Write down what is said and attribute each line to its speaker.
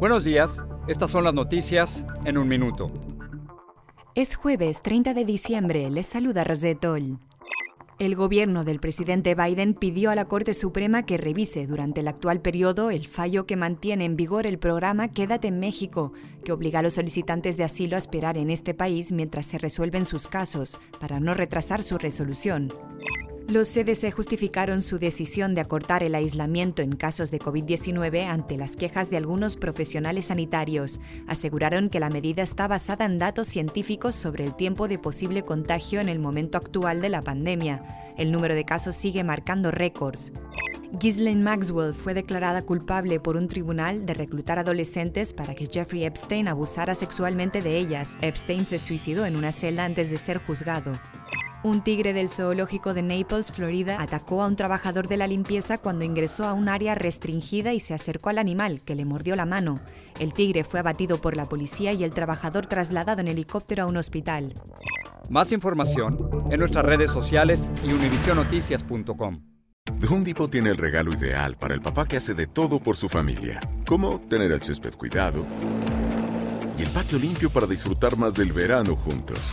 Speaker 1: Buenos días, estas son las noticias en un minuto.
Speaker 2: Es jueves 30 de diciembre, les saluda Rosetol. El gobierno del presidente Biden pidió a la Corte Suprema que revise durante el actual periodo el fallo que mantiene en vigor el programa Quédate en México, que obliga a los solicitantes de asilo a esperar en este país mientras se resuelven sus casos, para no retrasar su resolución. Los CDC justificaron su decisión de acortar el aislamiento en casos de COVID-19 ante las quejas de algunos profesionales sanitarios. Aseguraron que la medida está basada en datos científicos sobre el tiempo de posible contagio en el momento actual de la pandemia. El número de casos sigue marcando récords. Ghislaine Maxwell fue declarada culpable por un tribunal de reclutar adolescentes para que Jeffrey Epstein abusara sexualmente de ellas. Epstein se suicidó en una celda antes de ser juzgado. Un tigre del zoológico de Naples, Florida, atacó a un trabajador de la limpieza cuando ingresó a un área restringida y se acercó al animal, que le mordió la mano. El tigre fue abatido por la policía y el trabajador trasladado en helicóptero a un hospital.
Speaker 1: Más información en nuestras redes sociales y univisionoticias.com.
Speaker 3: The Home Depot tiene el regalo ideal para el papá que hace de todo por su familia, como tener el césped cuidado y el patio limpio para disfrutar más del verano juntos.